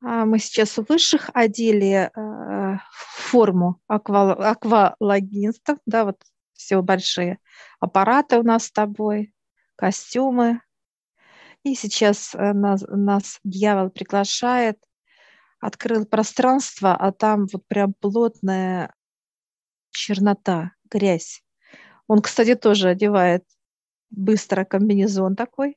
А мы сейчас у высших одели э, форму аква, аквалогинстов, да, вот все большие аппараты у нас с тобой, костюмы. И сейчас э, нас, нас дьявол приглашает, открыл пространство, а там вот прям плотная чернота, грязь. Он, кстати, тоже одевает быстро комбинезон такой,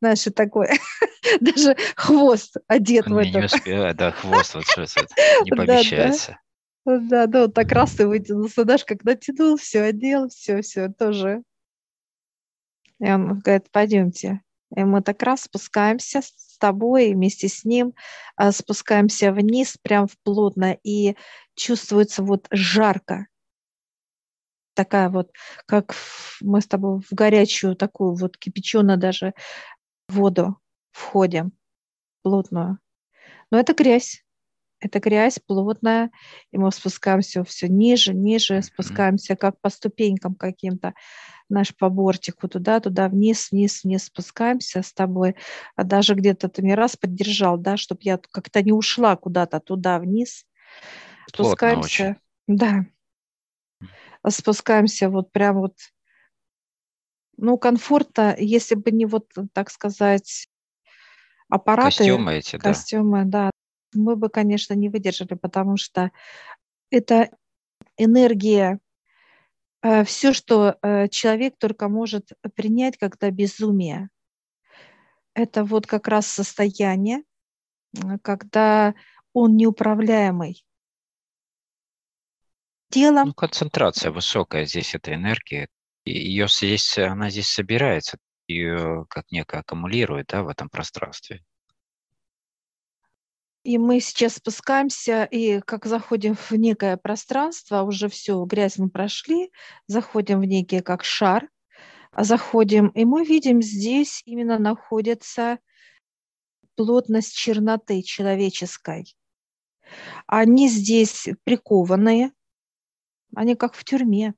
знаешь, и такой, даже хвост одет в не это. успевает, да, хвост вот сейчас вот не да. помещается. Да, да, вот так раз и вытянулся, знаешь, как натянул, все одел, все, все, тоже. И он говорит, пойдемте. И мы так раз спускаемся с тобой и вместе с ним, а, спускаемся вниз прям в плотно, и чувствуется вот жарко. Такая вот, как мы с тобой в горячую такую вот кипяченую даже воду входим, плотную. Но это грязь. Это грязь плотная, и мы спускаемся все ниже, ниже, спускаемся как по ступенькам каким-то, наш по бортику, туда, туда, вниз, вниз, вниз спускаемся с тобой. А даже где-то ты меня раз поддержал, да, чтобы я как-то не ушла куда-то туда вниз. Плотно очень. Спускаемся, да, спускаемся вот прям вот, ну, комфортно, если бы не вот, так сказать, аппараты, Костюмы эти, да. костюмы, да, мы бы, конечно, не выдержали, потому что это энергия, все, что э, человек только может принять, когда безумие. Это вот как раз состояние, когда он неуправляемый телом, Ну, концентрация высокая здесь этой энергии. Ее здесь, она здесь собирается, ее как некое аккумулирует, да, в этом пространстве. И мы сейчас спускаемся, и как заходим в некое пространство, уже все, грязь мы прошли, заходим в некий как шар, а заходим, и мы видим, здесь именно находится плотность черноты человеческой. Они здесь прикованные, они как в тюрьме.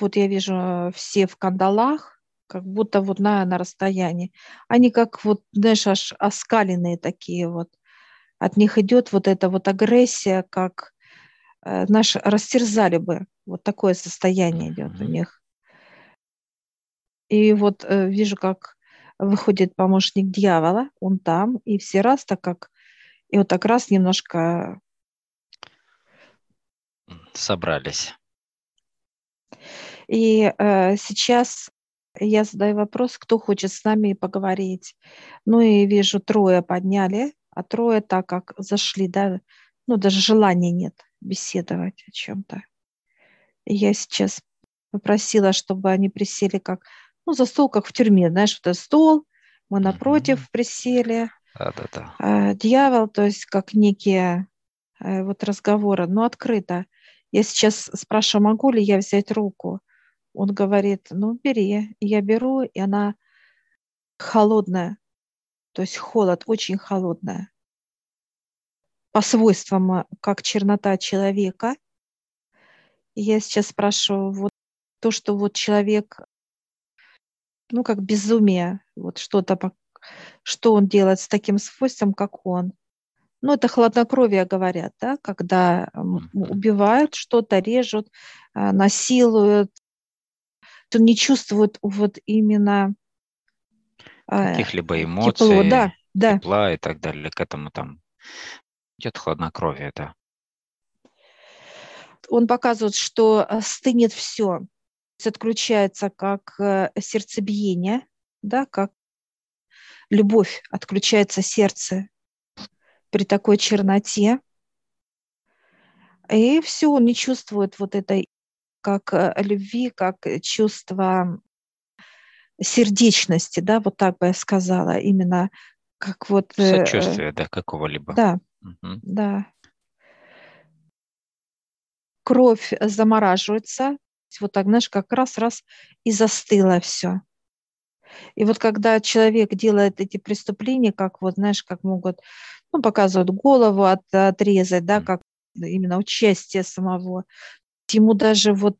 Вот я вижу э, все в кандалах, как будто вот на, на расстоянии. Они как вот, знаешь, аж оскаленные такие вот. От них идет вот эта вот агрессия, как э, наш растерзали бы. Вот такое состояние идет у Мгм. них. И вот э, вижу, как выходит помощник дьявола, он там, и все раз так как, и вот так раз немножко Собрались. И э, сейчас я задаю вопрос, кто хочет с нами поговорить. Ну и вижу, трое подняли, а трое так как зашли, да, ну даже желания нет беседовать о чем-то. Я сейчас попросила, чтобы они присели как, ну за стол, как в тюрьме, знаешь, вот этот стол, мы напротив Мгм. присели, Да-да-да. а, дьявол, то есть как некие э, вот разговоры, но открыто. Я сейчас спрашиваю, могу ли я взять руку? Он говорит, ну бери. Я беру, и она холодная, то есть холод, очень холодная. По свойствам, а, как чернота человека. И я сейчас спрашиваю, вот то, что вот человек, ну как безумие, вот что-то, что он делает с таким свойством, как он. Ну, это хладнокровие, говорят, да, когда убивают что-то, режут, а, насилуют. Он не чувствует вот именно а, Каких-либо тепло, эмоций, да, да. тепла и так далее. К этому там идет хладнокровие, да. Он показывает, что э, стынет все, отключается как э, сердцебиение, да, как любовь, отключается сердце при такой черноте. И все, он не чувствует вот этой как э, любви, как э, чувство сердечности, да, вот так бы я сказала, именно как вот, э, Сочувствие, да, какого-либо. да, Мгм. да. Кровь замораживается, вот так, знаешь, как раз-раз и застыло все. И вот когда человек делает эти преступления, как вот, знаешь, как могут, ну, показывают голову от, отрезать, да, как именно участие самого, ему даже вот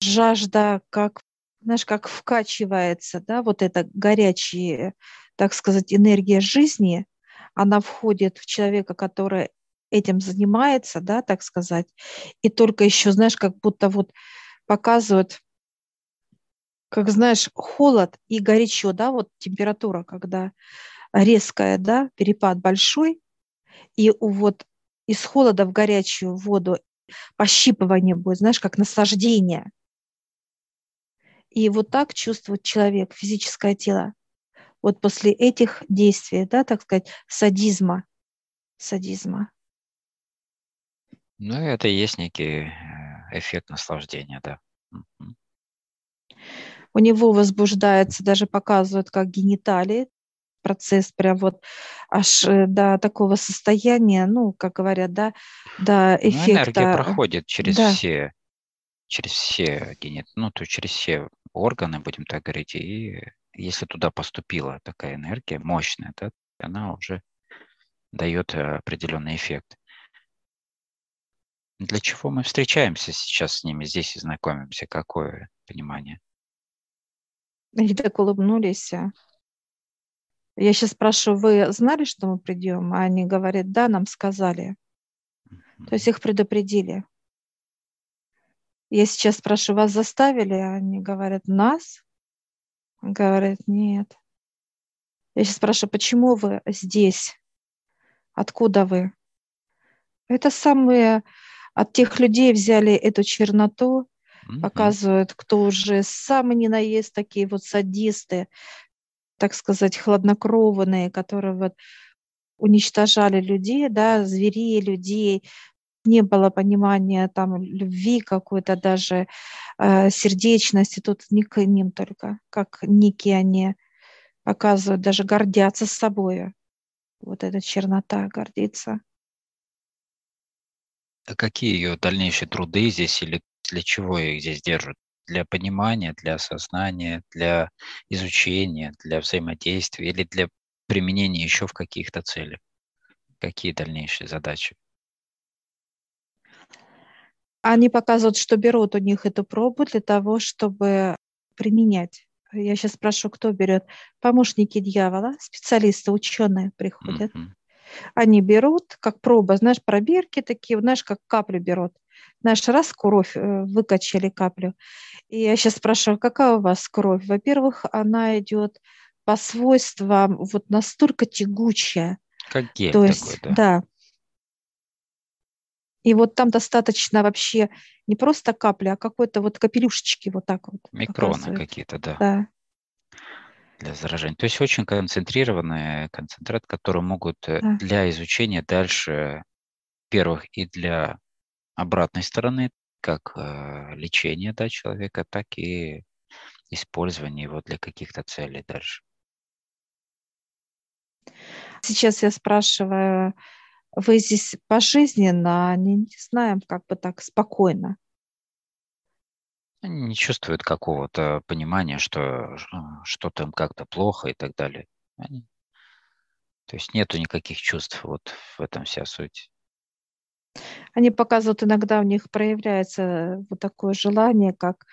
жажда, как, знаешь, как вкачивается, да, вот эта горячая, так сказать, энергия жизни, она входит в человека, который этим занимается, да, так сказать, и только еще, знаешь, как будто вот показывают, как знаешь, холод и горячо, да, вот температура, когда резкая, да, перепад большой, и вот из холода в горячую воду пощипывание будет, знаешь, как наслаждение. И вот так чувствует человек, физическое тело. Вот после этих действий, да, так сказать, садизма, садизма. Ну, это и есть некий э, эффект наслаждения, да. У него возбуждается, даже показывают, как гениталии, процесс прям вот аж э, до такого состояния, ну, как говорят, да, до эффекта. Ну, энергия проходит через да. все, через все генит, ну, то через все органы, будем так говорить, и если туда поступила такая энергия мощная, да, она уже дает э, определенный эффект. Для чего мы встречаемся сейчас с ними здесь и знакомимся? Какое понимание? Они так улыбнулись. Я сейчас спрашиваю, вы знали, что мы придем? А они говорят, да, нам сказали. То есть их предупредили. Я сейчас спрашиваю, вас заставили? Они говорят, нас? Говорят, нет. Я сейчас спрашиваю, почему вы здесь? Откуда вы? Это самые от тех людей взяли эту черноту, mm-hmm. показывают, кто уже самый ненаезд, такие вот садисты, так сказать, хладнокровные, которые вот уничтожали людей, да, зверей, людей, не было понимания там любви какой-то даже э, сердечности. Тут не к ним только как некие они показывают даже гордятся собой вот эта чернота гордится. А какие ее дальнейшие труды здесь или для чего их здесь держат? Для понимания, для осознания, для изучения, для взаимодействия или для применения еще в каких-то целях? Какие дальнейшие задачи? Они показывают, что берут у них эту пробу для того, чтобы применять. Я сейчас спрошу, кто берет. Помощники дьявола, специалисты, ученые приходят. Mm-hmm. Они берут, как проба, знаешь, пробирки такие, знаешь, как каплю берут. Знаешь, раз кровь, э, выкачали каплю. И я сейчас спрашиваю, какая у вас кровь? Во-первых, она идет по свойствам вот настолько тягучая. Как гель То есть, такой, да. да. И вот там достаточно вообще не просто капли, а какой-то вот капелюшечки вот так вот. Микроны какие-то, да. Да для заражения. То есть очень концентрированный концентрат, который могут э, да. для изучения дальше, первых, и для обратной стороны, как э, лечение да, человека, так и использование его для каких-то целей дальше. Сейчас я спрашиваю, вы здесь пожизненно, не, не знаем, как бы так спокойно. Они не чувствуют какого-то понимания, что что-то им как-то плохо и так далее. Они... То есть нету никаких чувств, вот в этом вся суть. Они показывают, иногда у них проявляется вот такое желание, как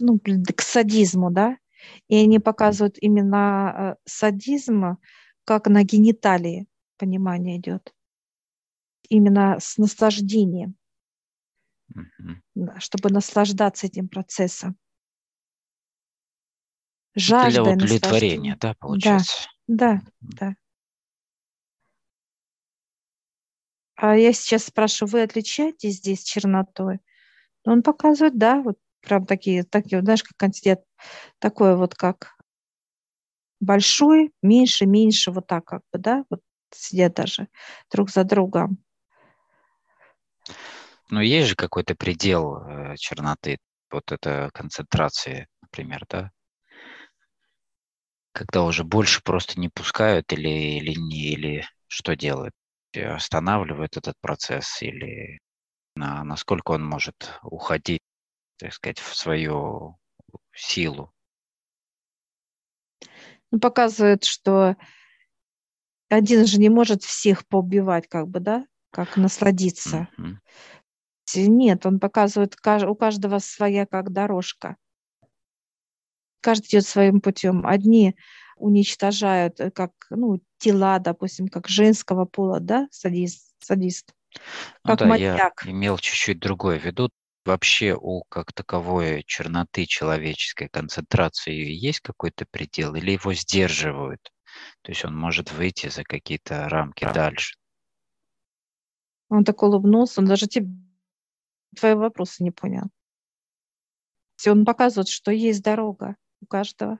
ну, к садизму, да, и они показывают именно э, садизм, как на гениталии понимание идет, именно с наслаждением чтобы наслаждаться этим процессом. Жажда Для удовлетворения, да, получается? Да, да, да. А я сейчас спрашиваю, вы отличаетесь здесь чернотой? Он показывает, да, вот прям такие, такие, знаешь, как антидет, такое вот как большой, меньше, меньше, вот так как бы, да, вот сидят даже друг за другом. Но есть же какой-то предел э, черноты, вот это концентрации, например, да? Когда уже больше просто не пускают или, или не, или что делают? Останавливают этот процесс или на, насколько он может уходить, так сказать, в свою силу? Ну, показывает, что один же не может всех поубивать, как бы, да, как насладиться. Mm-hmm. Нет, он показывает, у каждого своя как дорожка. Каждый идет своим путем. Одни уничтожают, э, как ну, тела, допустим, как женского пола, да, садист, садист. Ну как да, маньяк. я имел чуть-чуть другое в виду. Вообще у как таковой черноты человеческой концентрации есть какой-то предел или его сдерживают? То есть он может выйти за какие-то рамки дальше. Он так улыбнулся, он даже тебе твои вопросы не понял. Он показывает, что есть дорога у каждого,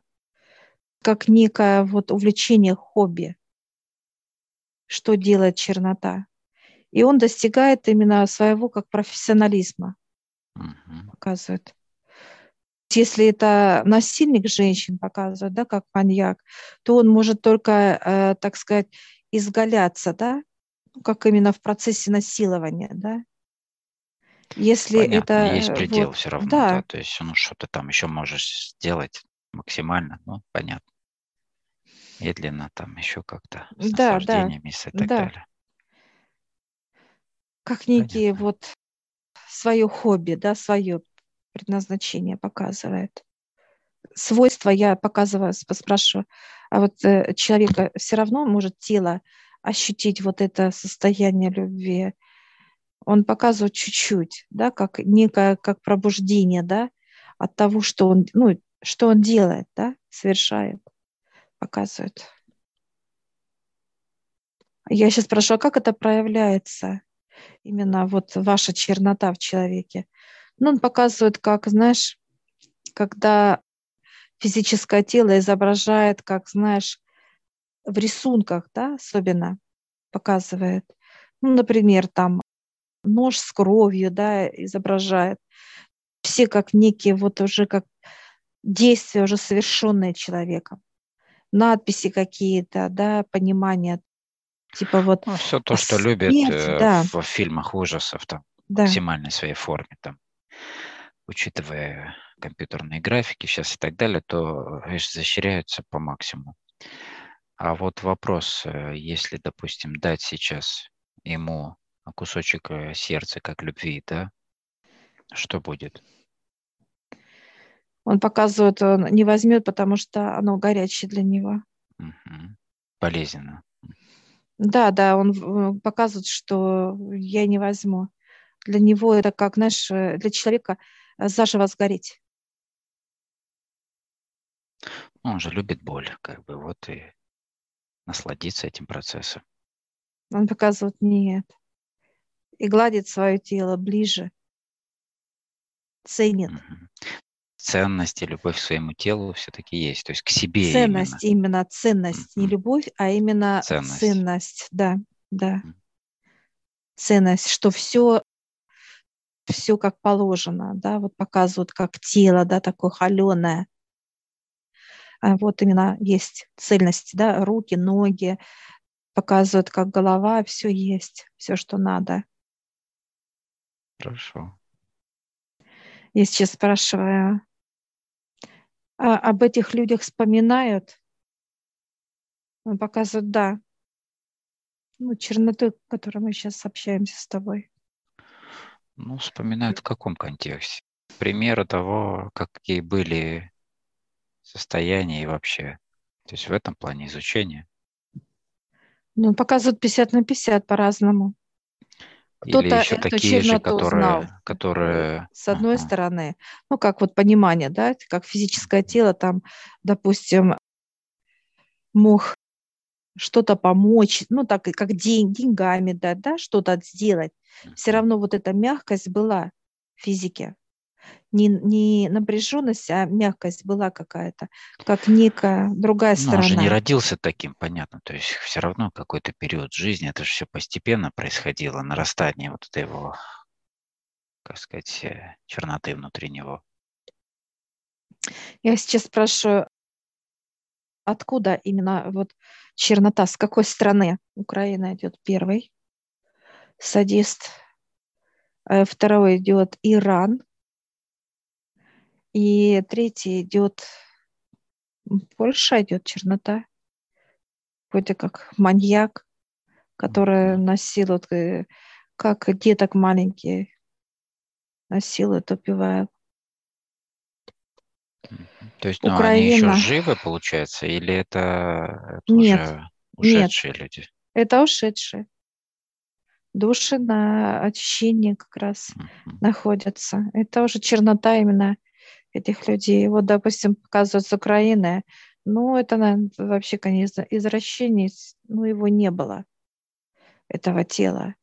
как некое вот увлечение, хобби, что делает чернота. И он достигает именно своего как профессионализма, угу. показывает. Если это насильник женщин показывает, да, как маньяк, то он может только, э, так сказать, изгаляться, да, ну, как именно в процессе насилования, да. Если Понятно, это есть предел вот, все равно, да. да, то есть ну что-то там еще можешь сделать максимально, ну понятно. Медленно там еще как-то с да, наслаждениями да, и так да. далее. Как некие Понятно. вот свое хобби, да, свое предназначение показывает. Свойства я показываю, спрашиваю, а вот э, человека все равно может тело ощутить вот это состояние любви. Он показывает чуть-чуть, да, как некое, как пробуждение, да, от того, что он, ну, что он делает, да, совершает, показывает. Я сейчас спрашиваю, а как это проявляется? Именно вот ваша чернота в человеке. Ну, он показывает, как, знаешь, когда физическое тело изображает, как, знаешь, в рисунках, да, особенно показывает. Ну, например, там нож с кровью, да, изображает. Все как некие вот уже как действия уже совершенные человеком. Надписи какие-то, да, понимание. Типа вот... Ну, все то, что смерть, любят э, да. в фильмах ужасов, там, да. в максимальной своей форме, там, учитывая компьютерные графики сейчас и так далее, то, защищаются по максимуму. А вот вопрос, э, если, допустим, дать сейчас ему кусочек э, сердца как любви, да, что будет? Он показывает, он не возьмет, потому что оно горячее для него. Угу. Болезненно. Да, да, он э, показывает, что я не возьму. Для него это как, знаешь, для человека заживо сгореть. Он же любит боль, как бы вот и насладиться этим процессом. Он показывает нет. И гладит свое тело ближе. Ценит. Угу. Ценность и любовь к своему телу все-таки есть. То есть к себе Ценность именно, именно ценность. Угу. Не любовь, а именно ценность. ценность. Да, да. Угу. Ценность, что все все как положено, да, вот показывают как тело, да, такое холеное, а вот именно есть цельность, да, руки, ноги, показывают, как голова, все есть, все, что надо. Хорошо. Я сейчас спрашиваю, а об этих людях вспоминают? Он показывает, да. Ну, черноту, в которой мы сейчас общаемся с тобой. Ну, вспоминают в каком контексте? Примеры того, какие были состояние и вообще. То есть в этом плане изучения. Ну, показывают 50 на 50 по-разному. Кто-то еще такие же, которые, знал. которые... С одной ага. стороны, ну, как вот понимание, да, как физическое тело, там, допустим, мог что-то помочь, ну, так как день, деньгами, да, да, что-то сделать. Все равно вот эта мягкость была в физике не, не напряженность, а мягкость была какая-то, как некая другая сторона. Ну, он же не родился таким, понятно. То есть все равно какой-то период жизни, это же все постепенно происходило, нарастание вот этой его, как сказать, э, черноты внутри него. Я сейчас спрашиваю, откуда именно вот чернота, с какой страны Украина идет первый садист, э, второй идет Иран, и третий идет, Польша идет чернота, вроде как маньяк, который насилует, э, как деток маленькие насилует, убивает. То есть, ну, Украина... они еще живы, получается, или это, это нет, уже ушедшие нет. люди? Это ушедшие. Души на очищении как раз uh-huh. находятся. Это уже чернота именно этих людей. Вот, допустим, показывают с Украины, ну, это, наверное, вообще, конечно, извращение, ну, его не было, этого тела.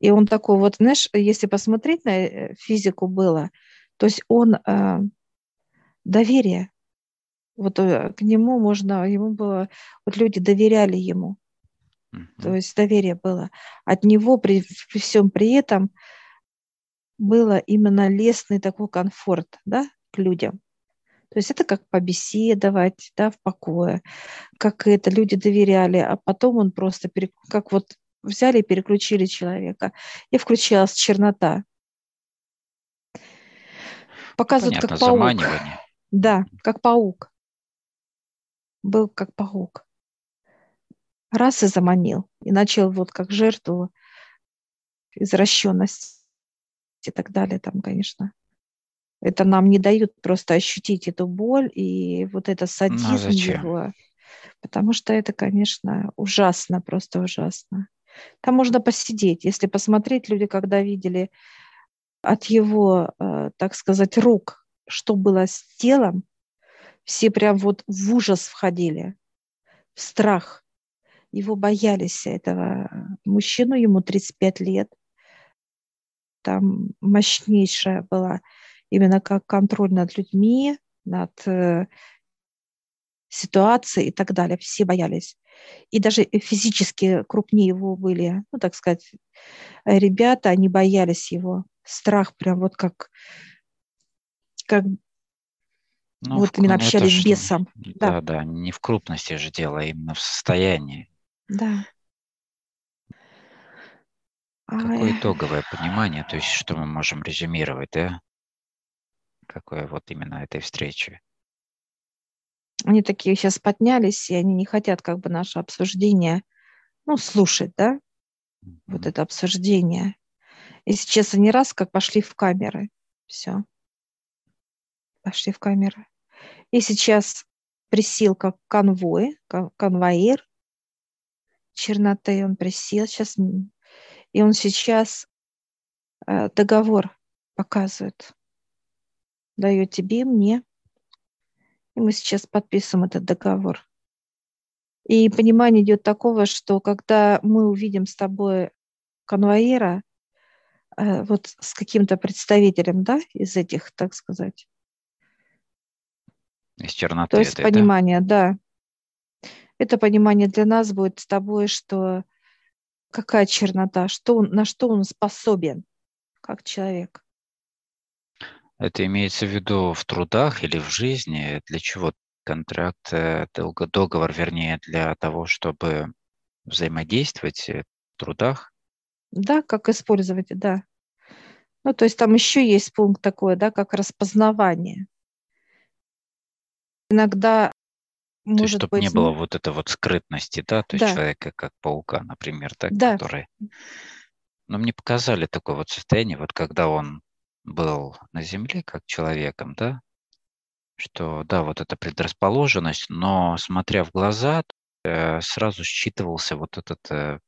И он такой вот, знаешь, если посмотреть на э, физику было, то есть он э, доверие, вот э, к нему можно, ему было, вот люди доверяли ему, mm-hmm. то есть доверие было. От него при, при всем при этом было именно лестный такой комфорт, да, к людям. То есть это как побеседовать, да, в покое, как это люди доверяли, а потом он просто, как вот взяли и переключили человека, и включалась чернота. Показывают, Понятно, как паук. Да, как паук. Был как паук. Раз и заманил. И начал вот как жертву извращенность и так далее там, конечно. Это нам не дают просто ощутить эту боль и вот это ну, садизм ну, его. Потому что это, конечно, ужасно, просто ужасно. Там можно посидеть. Если посмотреть, люди, когда видели от его, э, так сказать, рук, что было с телом, все прям вот в ужас входили, в страх. Его боялись этого мужчину, ему 35 лет. Там мощнейшая была именно как контроль над людьми, над э, ситуацией и так далее. Все боялись. И даже физически крупнее его были, ну, так сказать, ребята, они боялись его. Страх прям вот как, как ну, вот в, именно ну, общались с бесом. Да, да, да, не в крупности же дело, а именно в состоянии. Да. Какое итоговое понимание, то есть что мы можем резюмировать, да? Какое вот именно этой встречи? Они такие сейчас поднялись, и они не хотят как бы наше обсуждение, ну, слушать, да, mm-hmm. вот это обсуждение. И сейчас они раз как пошли в камеры, все, пошли в камеры. И сейчас присел как конвой, конвоир черноты, он присел сейчас, и он сейчас э, договор показывает дает тебе и мне. И мы сейчас подписываем этот договор. И понимание идет такого, что когда мы увидим с тобой конвоира, э, вот с каким-то представителем, да, из этих, так сказать. Из черноты. То есть этой, понимание, да? да. Это понимание для нас будет с тобой, что какая чернота, что он, на что он способен, как человек. Это имеется в виду в трудах или в жизни? Для чего контракт, э, договор, вернее, для того, чтобы взаимодействовать в трудах? Да, как использовать, да. Ну, то есть там еще есть пункт такой, да, как распознавание. Иногда может то есть, чтобы быть... не было вот этой вот скрытности, да, то есть да. человека как паука, например, так, да. который... Но мне показали такое вот состояние, вот когда он был на Земле как человеком, да, что да, вот эта предрасположенность, но смотря в глаза, э, сразу считывался вот этот, э,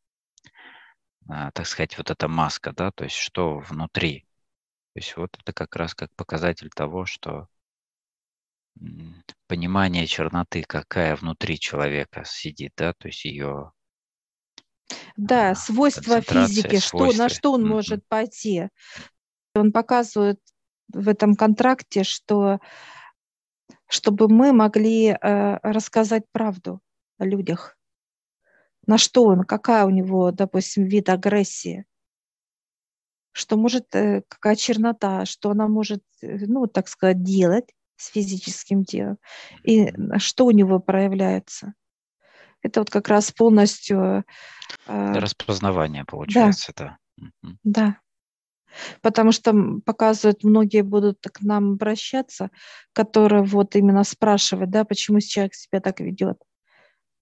э, так сказать, вот эта маска, да, то есть что внутри. То есть вот это как раз как показатель того, что понимание черноты, какая внутри человека сидит, да, то есть ее да, а, свойства физики, что, на что он mm-hmm. может пойти. Он показывает в этом контракте, что чтобы мы могли э, рассказать правду о людях, на что он, какая у него, допустим, вид агрессии, что может, э, какая чернота, что она может, э, ну, так сказать, делать с физическим телом, и что у него проявляется. Это вот как раз полностью... Распознавание получается, да. Да. да потому что показывают, многие будут к нам обращаться, которые вот именно спрашивают, да, почему человек себя так ведет,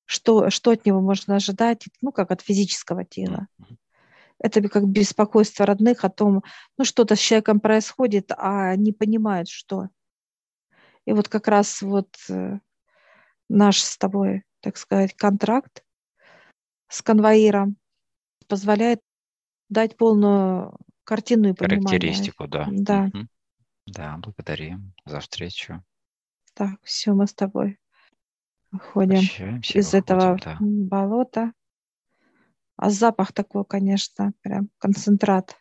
что, что от него можно ожидать, ну, как от физического тела. Это как беспокойство родных о том, ну, что-то с человеком происходит, а не понимают, что. И вот как раз вот э, наш с тобой, так сказать, контракт с конвоиром позволяет дать полную картину и понимание. Характеристику, да. Да. Мгм. Да, благодарим за встречу. Так, все, мы с тобой выходим Прощаемся, из этого выходим, да. болота. А запах такой, конечно, прям концентрат.